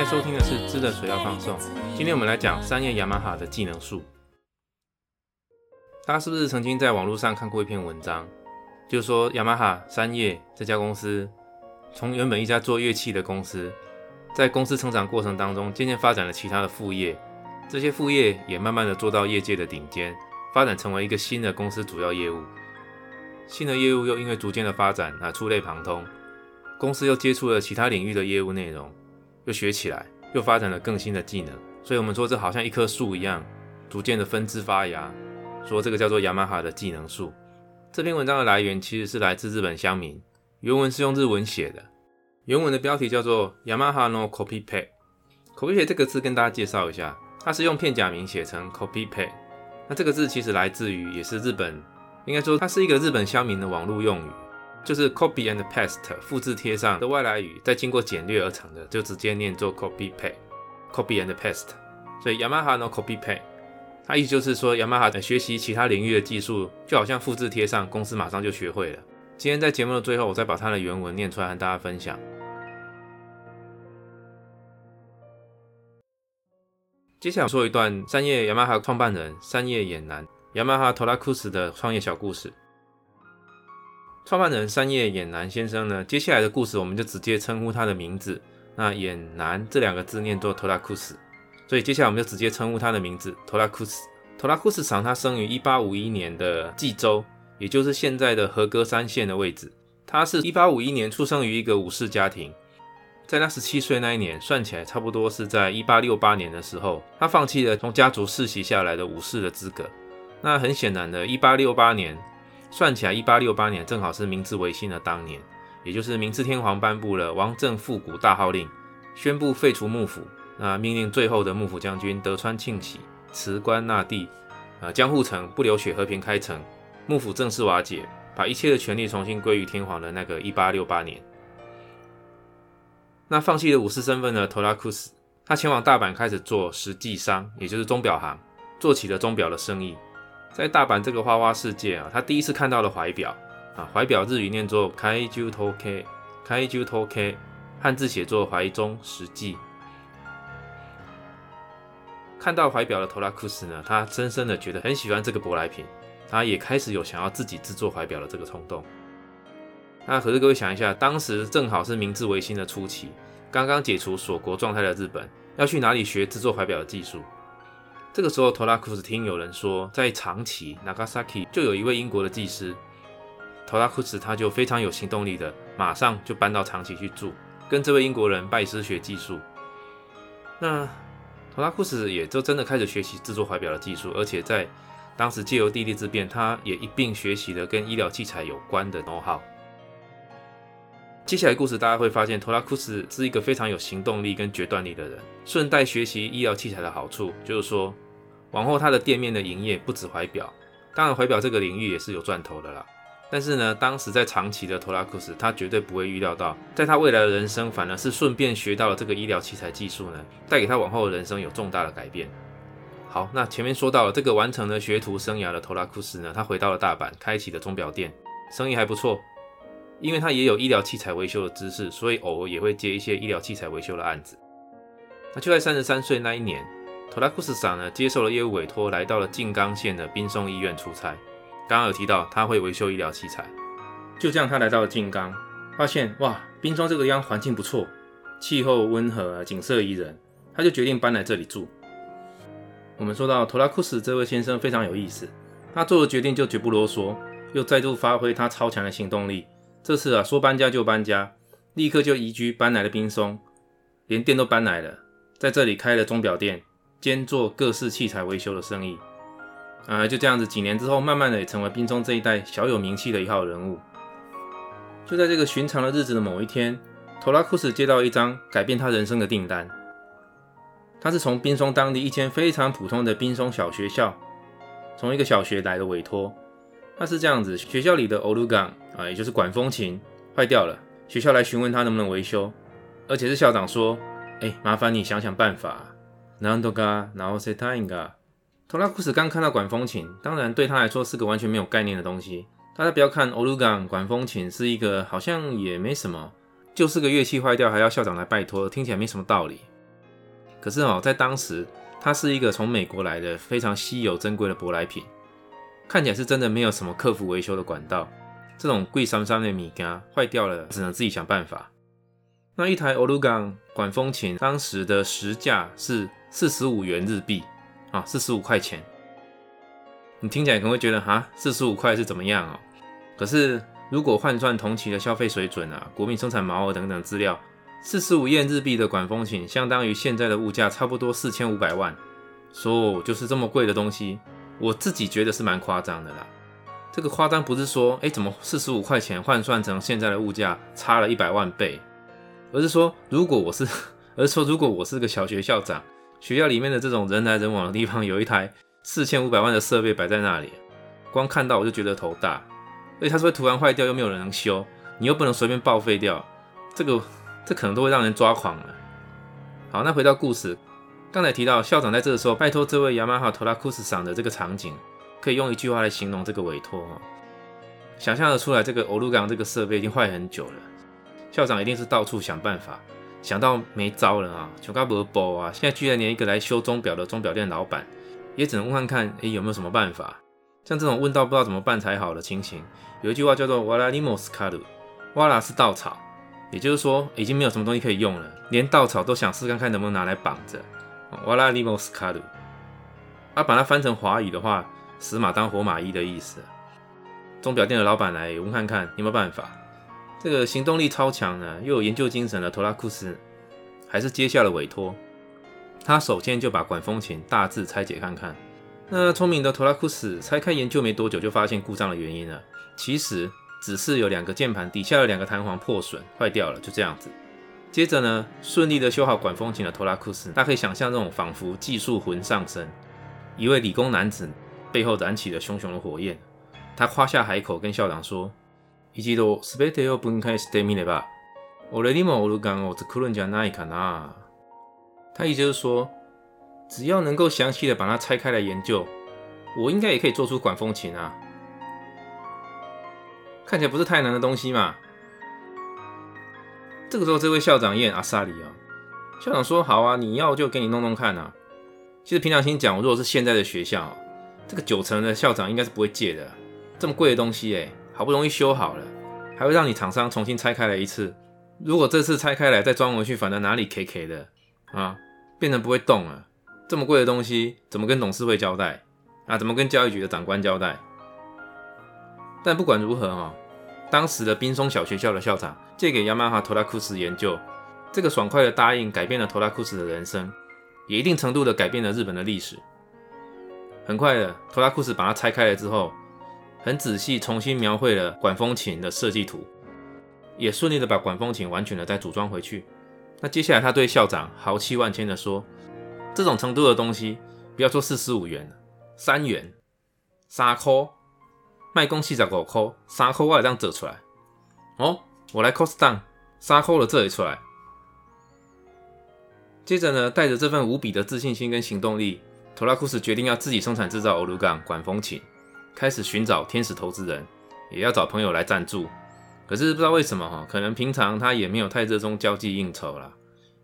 在收听的是知的水要放送。今天我们来讲三叶雅马哈的技能树。大家是不是曾经在网络上看过一篇文章，就是说雅马哈三叶这家公司，从原本一家做乐器的公司，在公司成长过程当中，渐渐发展了其他的副业，这些副业也慢慢的做到业界的顶尖，发展成为一个新的公司主要业务。新的业务又因为逐渐的发展啊，触类旁通，公司又接触了其他领域的业务内容，又学起来，又发展了更新的技能。所以，我们说这好像一棵树一样，逐渐的分枝发芽。说这个叫做雅马哈的技能树。这篇文章的来源其实是来自日本乡民，原文是用日文写的。原文的标题叫做 Yamaha no Copy Pad。Copy Pad 这个字跟大家介绍一下，它是用片假名写成 Copy Pad。那这个字其实来自于也是日本，应该说它是一个日本乡民的网络用语，就是 Copy and Paste 复制贴上的外来语，再经过简略而成的，就直接念作 Copy Pad，Copy and Paste。所以 Yamaha no Copy Pad。它意思就是说，雅马哈在学习其他领域的技术，就好像复制贴上，公司马上就学会了。今天在节目的最后，我再把它的原文念出来，和大家分享。接下来说一段三叶雅马哈创办人三叶衍男雅马哈托拉库斯的创业小故事。创办人三叶衍男先生呢，接下来的故事我们就直接称呼他的名字。那衍男这两个字念作托拉库斯。所以接下来我们就直接称呼他的名字，托拉库斯。托拉库斯厂他生于一八五一年的济州，也就是现在的和歌山县的位置。他是一八五一年出生于一个武士家庭，在他十七岁那一年，算起来差不多是在一八六八年的时候，他放弃了从家族世袭下来的武士的资格。那很显然的，一八六八年算起来，一八六八年正好是明治维新的当年，也就是明治天皇颁布了王政复古大号令，宣布废除幕府。那命令最后的幕府将军德川庆喜辞官纳帝，啊，江户城不流血和平开城，幕府正式瓦解，把一切的权力重新归于天皇的那个一八六八年。那放弃了武士身份的托拉库斯，他前往大阪开始做实际商，也就是钟表行，做起了钟表的生意。在大阪这个花花世界啊，他第一次看到了怀表啊，怀表日语念作 kaiju t o k e kaiju t o k e 汉字写作怀中实际。看到怀表的托拉库斯呢，他深深的觉得很喜欢这个舶来品，他也开始有想要自己制作怀表的这个冲动。那可是各位想一下，当时正好是明治维新的初期，刚刚解除锁国状态的日本，要去哪里学制作怀表的技术？这个时候，托拉库斯听有人说，在长崎 （Nagasaki） 就有一位英国的技师，托拉库斯他就非常有行动力的，马上就搬到长崎去住，跟这位英国人拜师学技术。那托拉库斯也就真的开始学习制作怀表的技术，而且在当时借由地利之便，他也一并学习了跟医疗器材有关的 know how。接下来故事大家会发现，托拉库斯是一个非常有行动力跟决断力的人。顺带学习医疗器材的好处，就是说往后他的店面的营业不止怀表，当然怀表这个领域也是有赚头的啦。但是呢，当时在长崎的托拉库斯，他绝对不会预料到，在他未来的人生，反而是顺便学到了这个医疗器材技术呢，带给他往后的人生有重大的改变。好，那前面说到了这个完成了学徒生涯的托拉库斯呢，他回到了大阪，开启了钟表店，生意还不错，因为他也有医疗器材维修的知识，所以偶尔也会接一些医疗器材维修的案子。那就在三十三岁那一年，托拉库斯长呢接受了业务委托，来到了静冈县的滨松医院出差。刚刚有提到他会维修医疗器材，就这样他来到了静冈，发现哇，冰松这个地方环境不错，气候温和，景色宜人，他就决定搬来这里住。我们说到托拉库斯这位先生非常有意思，他做了决定就绝不啰嗦，又再度发挥他超强的行动力。这次啊说搬家就搬家，立刻就移居搬来了冰松，连店都搬来了，在这里开了钟表店，兼做各式器材维修的生意。呃，就这样子，几年之后，慢慢的也成为滨松这一代小有名气的一号人物。就在这个寻常的日子的某一天，托拉库斯接到一张改变他人生的订单。他是从滨松当地一间非常普通的滨松小学校，从一个小学来的委托。他是这样子，学校里的欧鲁冈啊，也就是管风琴坏掉了，学校来询问他能不能维修，而且是校长说，哎，麻烦你想想办法。然后噶，然后塞他应该。托拉库斯刚看到管风琴，当然对他来说是个完全没有概念的东西。大家不要看欧鲁冈管风琴是一个好像也没什么，就是个乐器坏掉还要校长来拜托，听起来没什么道理。可是哦，在当时，它是一个从美国来的非常稀有珍贵的舶来品，看起来是真的没有什么客服维修的管道。这种贵三三的米缸坏掉了，只能自己想办法。那一台欧鲁港管风琴当时的实价是四十五元日币啊，四十五块钱。你听起来可能会觉得哈，四十五块是怎么样哦？可是如果换算同期的消费水准啊，国民生产毛额等等资料。四十五元日币的管风琴，相当于现在的物价差不多四千五百万，说就是这么贵的东西，我自己觉得是蛮夸张的啦。这个夸张不是说，哎，怎么四十五块钱换算成现在的物价差了一百万倍，而是说，如果我是，而是说，如果我是个小学校长，学校里面的这种人来人往的地方有一台四千五百万的设备摆在那里，光看到我就觉得头大，而且它是会突然坏掉，又没有人能修，你又不能随便报废掉，这个。这可能都会让人抓狂了。好，那回到故事，刚才提到校长在这个时候拜托这位雅马哈托拉库斯桑的这个场景，可以用一句话来形容这个委托哈。想象得出来，这个欧陆港这个设备已经坏很久了，校长一定是到处想办法，想到没招了啊，穷嘎不波啊，现在居然连一个来修钟表的钟表店老板，也只能问看看，哎，有没有什么办法？像这种问到不知道怎么办才好的情形，有一句话叫做瓦拉尼莫斯卡鲁，瓦拉是稻草。也就是说，已经没有什么东西可以用了，连稻草都想试看看能不能拿来绑着。瓦拉尼莫斯卡鲁，啊，把它翻成华语的话，死马当活马医的意思。钟表店的老板来问看看有没有办法。这个行动力超强呢，又有研究精神的托拉库斯，还是接下了委托。他首先就把管风琴大致拆解看看。那聪明的托拉库斯拆开研究没多久，就发现故障的原因了。其实。只是有两个键盘底下有两个弹簧破损坏掉了，就这样子。接着呢，顺利的修好管风琴的托拉库斯，大家可以想象这种仿佛技术魂上身，一位理工男子背后燃起了熊熊的火焰。他夸下海口跟校长说：“一度全てを分解してみれば、俺にもオルガンを作るんじゃないかな。”他意思就是说，只要能够详细的把它拆开来研究，我应该也可以做出管风琴啊。看起来不是太难的东西嘛。这个时候，这位校长验阿萨里啊，校长说：“好啊，你要就给你弄弄看啊。”其实凭良心讲，如果是现在的学校， 这个九成的校长应该是不会借的。这么贵的东西，哎，好不容易修好了，还会让你厂商重新拆开来一次。如果这次拆开来再装回去，反正哪里 K K 的啊，变成不会动了。这么贵的东西，怎么跟董事会交代啊？怎么跟教育局的长官交代？但不管如何哈。当时的滨松小学校的校长借给雅马哈托拉库斯研究，这个爽快的答应改变了托拉库斯的人生，也一定程度的改变了日本的历史。很快的，托拉库斯把它拆开了之后，很仔细重新描绘了管风琴的设计图，也顺利的把管风琴完全的再组装回去。那接下来他对校长豪气万千的说：“这种程度的东西，不要说四十五元，三元，三块。”卖公四十五块，三块我也这样折出来。哦，我来 cost down，三块的这里出来。接着呢，带着这份无比的自信心跟行动力，托拉库斯决定要自己生产制造欧鲁港管风琴，开始寻找天使投资人，也要找朋友来赞助。可是不知道为什么哈，可能平常他也没有太热衷交际应酬啦，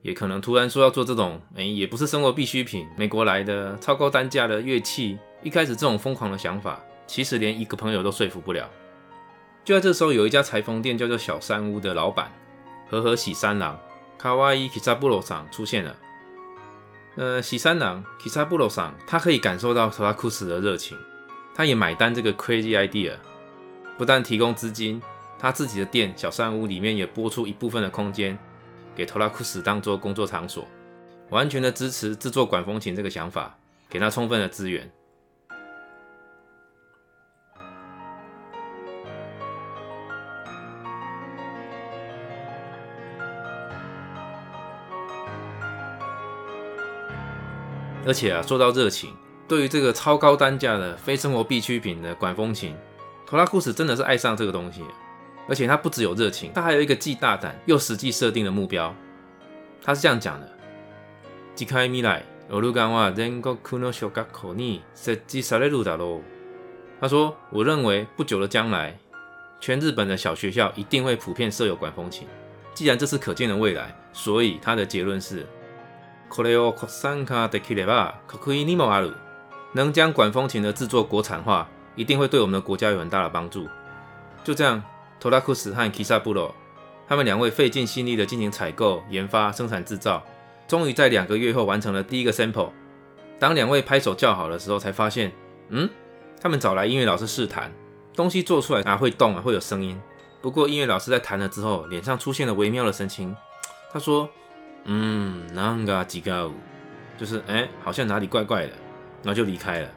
也可能突然说要做这种，哎，也不是生活必需品，美国来的超高单价的乐器，一开始这种疯狂的想法。其实连一个朋友都说服不了。就在这时候，有一家裁缝店叫做小山屋的老板和和喜三郎卡哇伊 Kisaburo 上出现了。呃，喜三郎 Kisaburo 上，他可以感受到托拉库斯的热情，他也买单这个 crazy idea。不但提供资金，他自己的店小山屋里面也拨出一部分的空间给托拉库斯当做工作场所，完全的支持制作管风琴这个想法，给他充分的资源。而且啊，说到热情，对于这个超高单价的非生活必需品的管风琴，托拉库斯真的是爱上这个东西。而且他不只有热情，他还有一个既大胆又实际设定的目标。他是这样讲的：，近开未来，俄鲁干话全国の小学校に設置されるだろう。他说，我认为不久的将来，全日本的小学校一定会普遍设有管风琴。既然这是可见的未来，所以他的结论是。 これを国産化できれば国益にもある。能将管风琴的制作国产化，一定会对我们的国家有很大的帮助。就这样，托拉库斯和 Kisaburo 他们两位费尽心力的进行采购、研发、生产、制造，终于在两个月后完成了第一个 sample。当两位拍手叫好的时候，才发现，嗯，他们找来音乐老师试弹，东西做出来啊会动啊会有声音。不过音乐老师在弹了之后，脸上出现了微妙的神情。他说：“ 嗯，那个几个，就是哎，好像哪里怪怪的。”然后就离开了。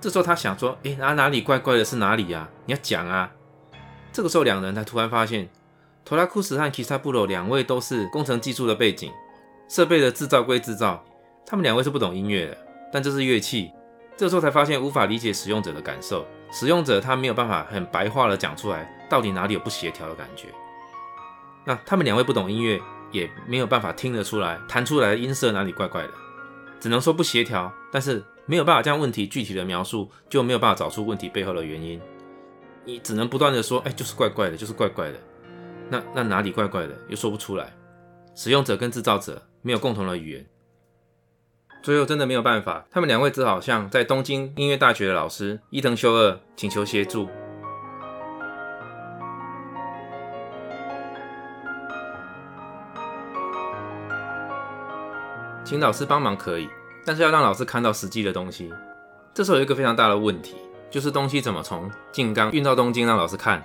这时候他想说：“哎，哪哪里怪怪的？是哪里呀？你要讲啊！”这个时候两人才突然发现，托拉库斯和基萨布罗两位都是工程技术的背景，设备的制造归制造，他们两位是不懂音乐的，但这是乐器。这时候才发现无法理解使用者的感受，使用者他没有办法很白话的讲出来，到底哪里有不协调的感觉。那他们两位不懂音乐，也没有办法听得出来弹出来的音色哪里怪怪的，只能说不协调，但是没有办法将问题具体的描述，就没有办法找出问题背后的原因。你只能不断的说，哎，就是怪怪的，就是怪怪的。那那哪里怪怪的，又说不出来。使用者跟制造者没有共同的语言，最后真的没有办法，他们两位只好向在东京音乐大学的老师伊藤修二请求协助。请老师帮忙可以，但是要让老师看到实际的东西。这时候有一个非常大的问题，就是东西怎么从静冈运到东京让老师看。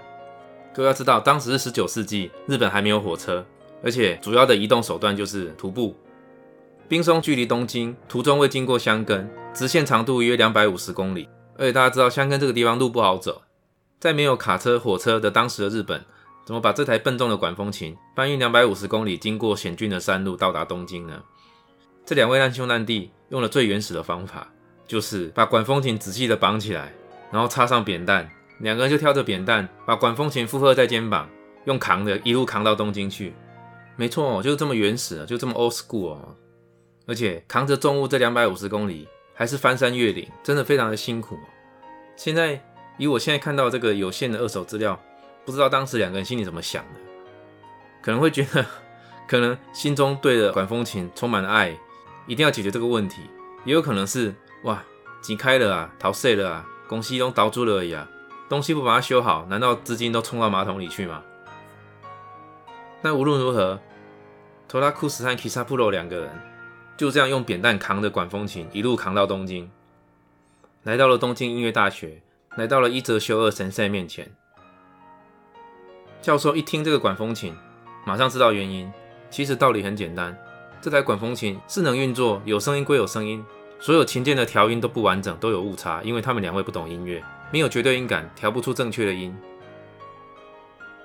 各位要知道，当时是十九世纪，日本还没有火车，而且主要的移动手段就是徒步。冰松距离东京，途中会经过箱根，直线长度约两百五十公里。而且大家知道，箱根这个地方路不好走，在没有卡车、火车的当时的日本，怎么把这台笨重的管风琴搬运两百五十公里，经过险峻的山路到达东京呢？这两位难兄难弟用了最原始的方法，就是把管风琴仔细的绑起来，然后插上扁担，两个人就挑着扁担，把管风琴负荷在肩膀，用扛的，一路扛到东京去。没错，就是这么原始，就这么 old school 哦。而且扛着重物这两百五十公里，还是翻山越岭，真的非常的辛苦。现在以我现在看到这个有限的二手资料，不知道当时两个人心里怎么想的，可能会觉得，可能心中对着管风琴充满了爱。一定要解决这个问题，也有可能是哇，挤开了啊，逃税了啊，公司都倒住了而已啊，东西不把它修好，难道资金都冲到马桶里去吗？但无论如何，托拉库斯和 Kisapuro 两个人就这样用扁担扛着管风琴，一路扛到东京，来到了东京音乐大学，来到了伊泽修二神社面前。教授一听这个管风琴，马上知道原因，其实道理很简单。这台管风琴是能运作，有声音归有声音，所有琴键的调音都不完整，都有误差，因为他们两位不懂音乐，没有绝对音感，调不出正确的音。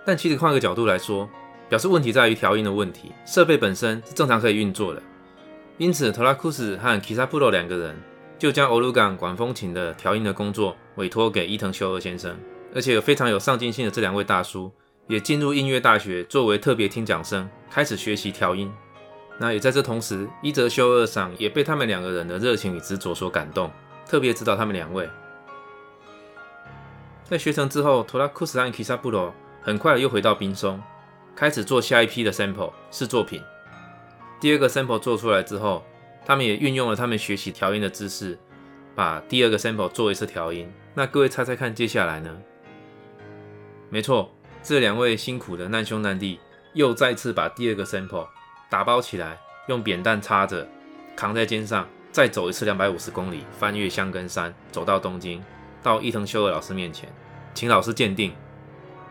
但其实换个角度来说，表示问题在于调音的问题，设备本身是正常可以运作的。因此，托拉库斯和 Kisapuro 两个人就将欧鲁港管风琴的调音的工作委托给伊藤修二先生，而且有非常有上进心的这两位大叔也进入音乐大学作为特别听讲生，开始学习调音。那也在这同时，伊泽修二上也被他们两个人的热情与执着所感动，特别指导他们两位。在学成之后，托拉库斯和 Kisapuro 很快又回到冰松，开始做下一批的 sample 试作品。第二个 sample 做出来之后，他们也运用了他们学习调音的知识，把第二个 sample 做一次调音。那各位猜猜看，接下来呢？没错，这两位辛苦的难兄难弟又再次把第二个 sample。打包起来，用扁担插着，扛在肩上，再走一次两百五十公里，翻越香根山，走到东京，到伊藤修二老师面前，请老师鉴定。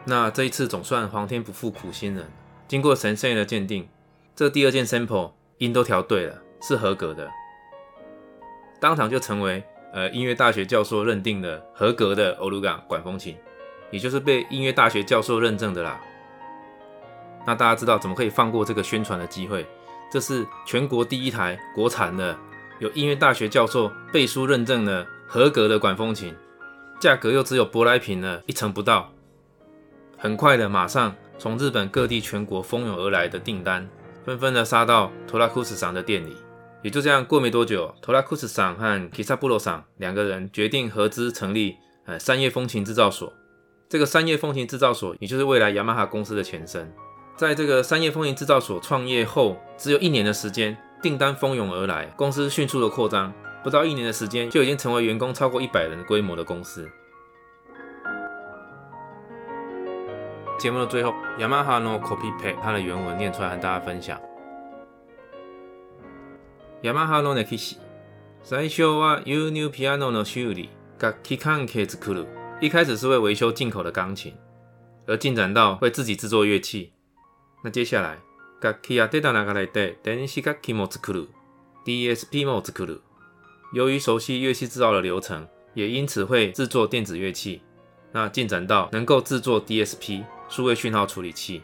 那这一次总算皇天不负苦心人，经过神圣的鉴定，这第二件 sample 音都调对了，是合格的，当场就成为呃音乐大学教授认定的合格的欧鲁港管风琴，也就是被音乐大学教授认证的啦。那大家知道怎么可以放过这个宣传的机会？这是全国第一台国产的，有音乐大学教授背书认证的合格的管风琴，价格又只有舶来品的一成不到。很快的，马上从日本各地全国蜂拥而来的订单，纷纷的杀到托拉库斯桑的店里。也就这样，过没多久，托拉库斯桑和 Kisapuro 桑两个人决定合资成立呃三叶风琴制造所。这个三叶风琴制造所，也就是未来雅马哈公司的前身。在这个三叶风琴制造所创业后，只有一年的时间， 订单蜂拥而来，公司迅速的扩张，不到一年的时间就已经成为员工超过一百人规模的公司。节目的最后，Yamaha no copy p a d 它的原文念出来和大家分享。Yamaha no nekishi，最初は輸入ピアノの修理、楽器関係作る。一开始是为维修进口的钢琴，而进展到会自己制作乐器。 那接下来，楽器やデータ流れて電子楽器も作る、DSP も作る。由于熟悉乐器制造的流程，也因此会制作电子乐器。那进展到能够制作 DSP。数位讯号处理器。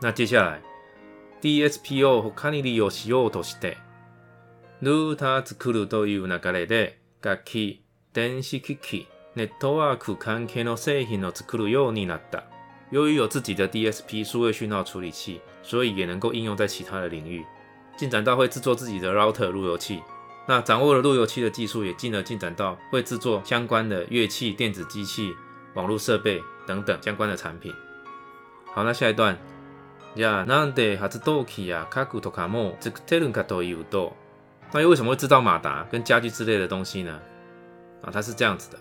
那接下来，DSP を他に利用しようとして、ルーター作るという流れで、楽器、電子機器、ネットワーク関係の製品を作るようになった。 由于有自己的 DSP 数位讯号处理器，所以也能够应用在其他的领域。进展到会制作自己的 router 路由器。那掌握了路由器的技术，也进而进展到会制作相关的乐器、电子机器、网络设备。等等相关的产品。好，那下一段，呀，なんで発動機や家具とかも作ってるんかというと，那又为什么会制造马达跟家具之类的东西呢？啊，它是这样子的：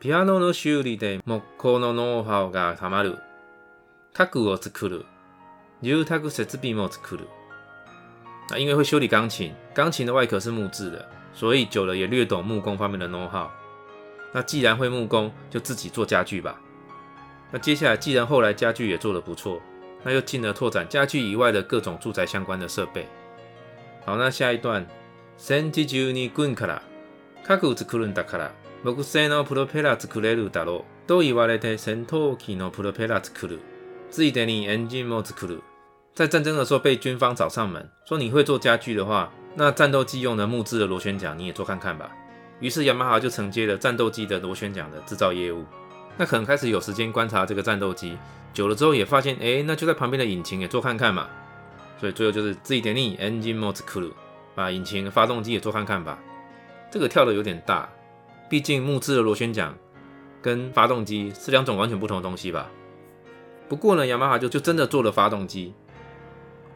ピアノの修理で木工のノウハウがたまる。 家具を作る。住宅設備も作る。那因为会修理钢琴，钢琴的外壳是木质的，所以久了也略懂木工方面的 know how。那既然会木工，就自己做家具吧。那接下来，既然后来家具也做得不错，那又进而拓展家具以外的各种住宅相关的设备。好，那下一段，戦時中に軍から核を作るんだから、木製のプロペラ作れるだろうと言われて戦闘機のプロペラ作る。 ついでにエンジンも作る。在战争的时候被军方找上门，说你会做家具的话，那战斗机用的木质的螺旋桨你也做看看吧。于是雅马哈就承接了战斗机的螺旋桨的制造业务。那可能开始有时间观察这个战斗机，久了之后也发现，哎，那就在旁边的引擎也做看看嘛。所以最后就是自己点你 engine mode cool，把引擎、发动机也做看看吧。这个跳的有点大，毕竟木质的螺旋桨跟发动机是两种完全不同的东西吧。 不过呢，雅马哈就就真的做了发动机。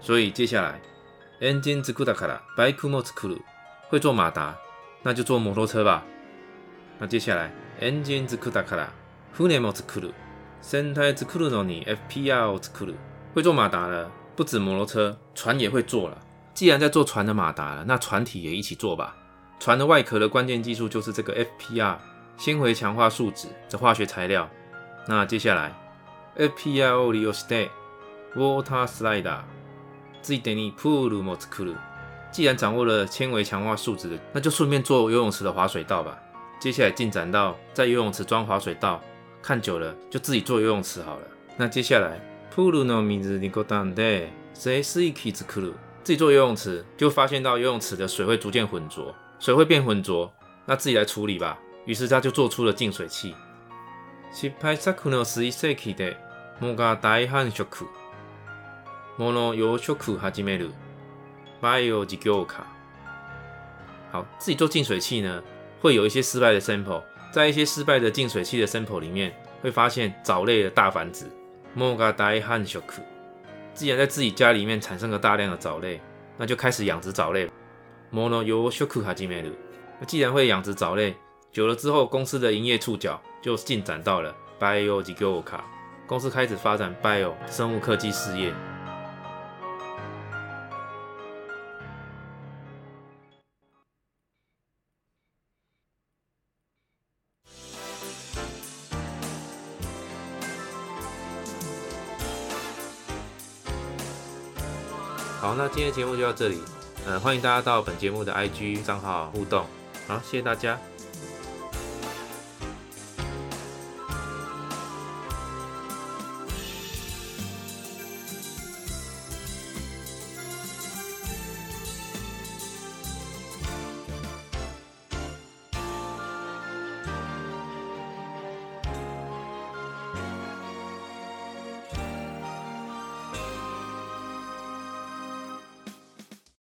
所以接下来 engine cool だから bike mode cool，会做马达，那就做摩托车吧。那接下来 engine cool だから船も作る。船体作るのに FPR を作る。会做马达的不止摩托车，船也会做了。既然在做船的马达了，那船体也一起做吧。船的外壳的关键技术就是这个 FPR 纤维强化树脂的化学材料。那接下来 FPR を利用してウォータースライダー、ついでにプールも作る。既然掌握了纤维强化树脂的，那就顺便做游泳池的滑水道吧。接下来进展到在游泳池装滑水道。看久了，就自己做游泳池好了。那接下来，プールの水にこたんで、水水器作る。自己做游泳池，就发现到游泳池的水会逐渐浑浊，水会变浑浊，那自己来处理吧。于是他就做出了净水器。 失敗作の水世紀で、藻が大繁殖。藻の養殖始める。バイオ事業化。好，自己做净水器呢，会有一些失败的 sample。在一些失败的净水器的 sample 里面，会发现藻类的大繁殖。既然在自己家里面产生了大量的藻类，那就开始养殖藻类。那既然会养殖藻类，久了之后，公司的营业触角 就进展到了 bio 及 g o k a 公司开始发展 bio 生物科技事业。好，那今天节目就到这里，呃，欢迎大家到本节目的 IG 账号互动，好，谢谢大家。